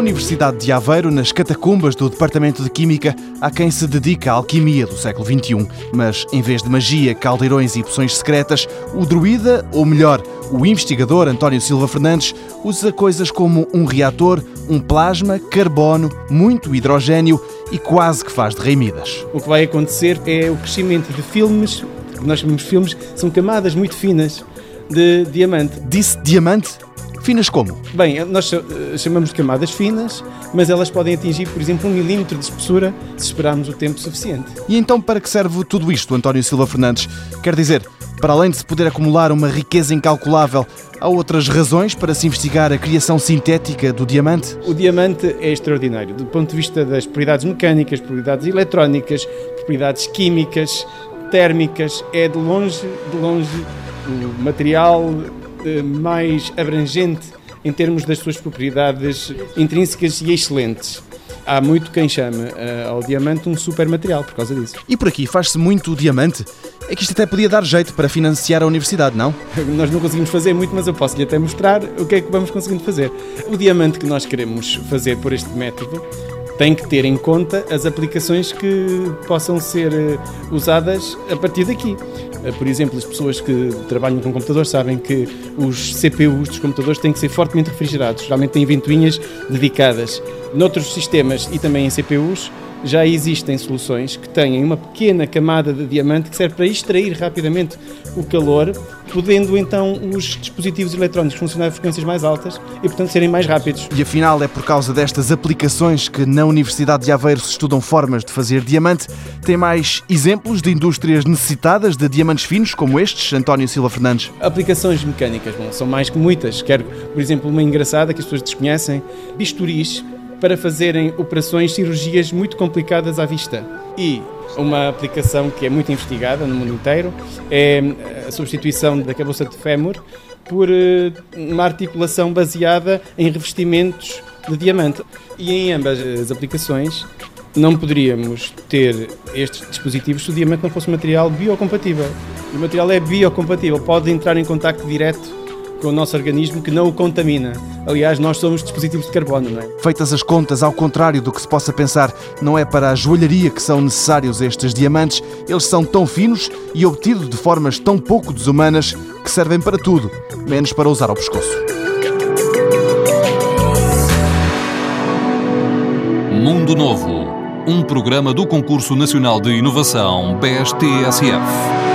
Universidade de Aveiro, nas catacumbas do Departamento de Química, há quem se dedica à alquimia do século XXI. Mas, em vez de magia, caldeirões e poções secretas, o druida, ou melhor, o investigador António Silva Fernandes, usa coisas como um reator, um plasma, carbono, muito hidrogênio e quase que faz de reimidas. O que vai acontecer é o crescimento de filmes, nós chamamos filmes, são camadas muito finas de diamante. Disse diamante? Finas como? Bem, nós chamamos de camadas finas, mas elas podem atingir, por exemplo, um milímetro de espessura se esperarmos o tempo suficiente. E então para que serve tudo isto, António Silva Fernandes? Quer dizer, para além de se poder acumular uma riqueza incalculável, há outras razões para se investigar a criação sintética do diamante? O diamante é extraordinário, do ponto de vista das propriedades mecânicas, propriedades eletrónicas, propriedades químicas, térmicas, é de longe, de longe o material eh, mais abrangente em termos das suas propriedades intrínsecas e excelentes. Há muito quem chama uh, ao diamante um super material por causa disso. E por aqui faz-se muito diamante? É que isto até podia dar jeito para financiar a universidade, não? Nós não conseguimos fazer muito, mas eu posso-lhe até mostrar o que é que vamos conseguindo fazer. O diamante que nós queremos fazer por este método tem que ter em conta as aplicações que possam ser eh, usadas a partir daqui. Eh, por exemplo, as pessoas que trabalham com computadores sabem que os CPUs dos computadores têm que ser fortemente refrigerados. Geralmente têm ventoinhas dedicadas. Noutros sistemas e também em CPUs já existem soluções que têm uma pequena camada de diamante que serve para extrair rapidamente o calor, podendo então os dispositivos eletrónicos funcionar a frequências mais altas e, portanto, serem mais rápidos. E afinal é por causa destas aplicações que na Universidade de Aveiro se estudam formas de fazer diamante. Tem mais exemplos de indústrias necessitadas de diamantes finos como estes, António Silva Fernandes? Aplicações mecânicas, bom, são mais que muitas. Quero, por exemplo, uma engraçada que as pessoas desconhecem, bisturis para fazerem operações, cirurgias muito complicadas à vista. E uma aplicação que é muito investigada no mundo inteiro é a substituição da cabeça de fémur por eh, uma articulação baseada em revestimentos de diamante. E em ambas as aplicações não poderíamos ter estes dispositivos se o diamante não fosse um material biocompatível. O material é biocompatível, pode entrar em contato direto com o nosso organismo que não o contamina. Aliás, nós somos dispositivos de carbono, não é? Feitas as contas, ao contrário do que se possa pensar, não é para a joalharia que são necessários estes diamantes, eles são tão finos e obtidos de formas tão pouco desumanas que servem para tudo, menos para usar ao pescoço. Mundo Novo, um programa do Concurso Nacional de Inovação BSTSF.